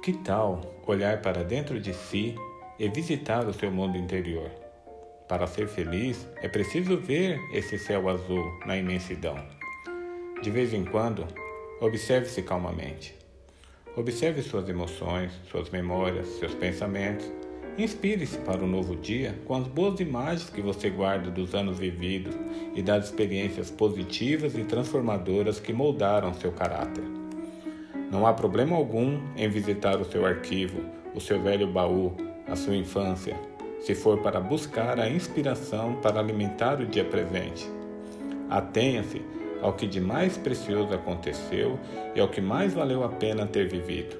fundamental olhar para dentro de si e visitar o seu mundo interior. Para ser feliz, é preciso ver esse céu azul na imensidão. De vez em quando, observe-se calmamente. Observe suas emoções, suas memórias, seus pensamentos. Inspire-se para o novo dia com as boas imagens que você guarda dos anos vividos e das experiências positivas e transformadoras que moldaram seu caráter. Não há problema algum em visitar o seu arquivo, o seu velho baú, a sua infância, se for para buscar a inspiração para alimentar o dia presente. Atenha-se ao que de mais precioso aconteceu e ao que mais valeu a pena ter vivido.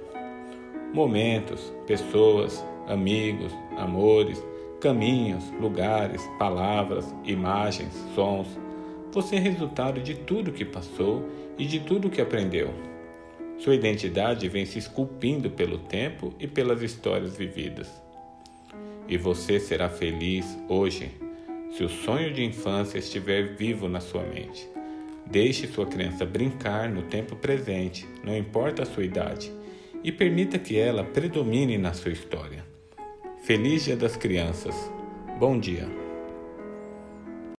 Momentos, pessoas, amigos, amores, caminhos, lugares, palavras, imagens, sons. Você é resultado de tudo que passou e de tudo que aprendeu. Sua identidade vem se esculpindo pelo tempo e pelas histórias vividas. E você será feliz hoje se o sonho de infância estiver vivo na sua mente. Deixe sua criança brincar no tempo presente, não importa a sua idade, e permita que ela predomine na sua história. Feliz Dia das Crianças. Bom dia.